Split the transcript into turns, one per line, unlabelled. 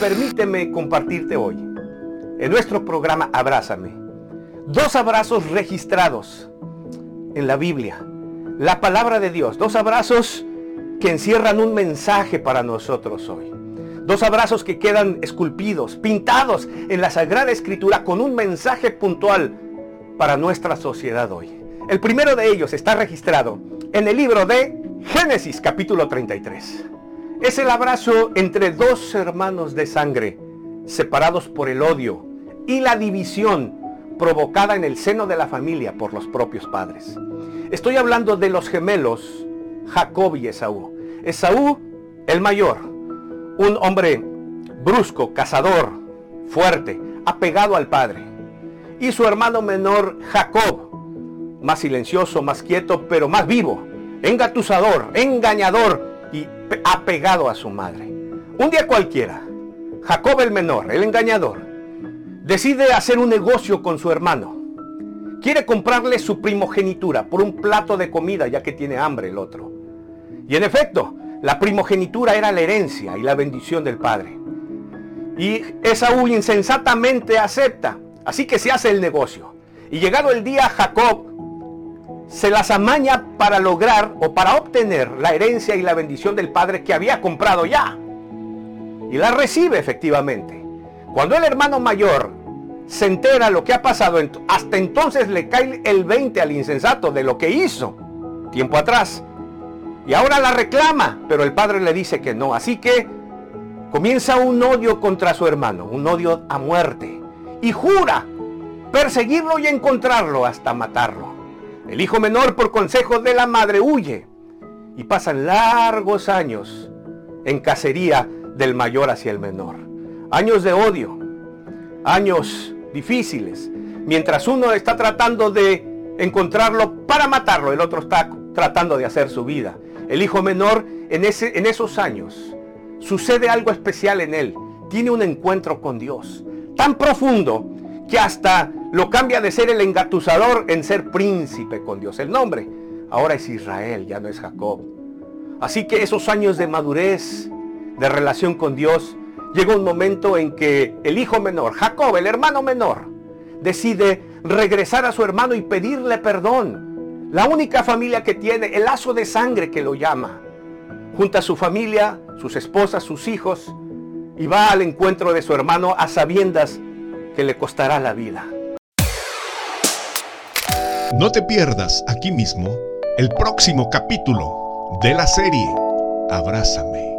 permíteme compartirte hoy, en nuestro programa Abrázame, dos abrazos registrados en la Biblia, la palabra de Dios, dos abrazos que encierran un mensaje para nosotros hoy. Dos abrazos que quedan esculpidos, pintados en la Sagrada Escritura con un mensaje puntual para nuestra sociedad hoy. El primero de ellos está registrado en el libro de Génesis capítulo 33. Es el abrazo entre dos hermanos de sangre, separados por el odio y la división provocada en el seno de la familia por los propios padres. Estoy hablando de los gemelos Jacob y Esaú. Esaú, el mayor, un hombre brusco, cazador, fuerte, apegado al padre. Y su hermano menor, Jacob, más silencioso, más quieto, pero más vivo, engatusador, engañador y apegado a su madre. Un día cualquiera, Jacob el menor, el engañador, decide hacer un negocio con su hermano. Quiere comprarle su primogenitura por un plato de comida ya que tiene hambre el otro. Y en efecto, la primogenitura era la herencia y la bendición del padre. Y Esaú insensatamente acepta. Así que se hace el negocio. Y llegado el día, Jacob se las amaña para lograr o para obtener la herencia y la bendición del padre que había comprado ya. Y la recibe efectivamente. Cuando el hermano mayor se entera lo que ha pasado, hasta entonces le cae el 20 al insensato de lo que hizo tiempo atrás. Y ahora la reclama, pero el padre le dice que no. Así que comienza un odio contra su hermano, un odio a muerte. Y jura perseguirlo y encontrarlo hasta matarlo. El hijo menor por consejo de la madre huye. Y pasan largos años en cacería del mayor hacia el menor. Años de odio, años difíciles. Mientras uno está tratando de encontrarlo para matarlo, el otro está tratando de hacer su vida el hijo menor, en, ese, en esos años, sucede algo especial en él. Tiene un encuentro con Dios tan profundo que hasta lo cambia de ser el engatusador en ser príncipe con Dios. El nombre ahora es Israel, ya no es Jacob. Así que esos años de madurez, de relación con Dios, llega un momento en que el hijo menor, Jacob, el hermano menor, decide regresar a su hermano y pedirle perdón la única familia que tiene, el lazo de sangre que lo llama. Junta a su familia, sus esposas, sus hijos, y va al encuentro de su hermano a sabiendas que le costará la vida.
No te pierdas aquí mismo el próximo capítulo de la serie Abrázame.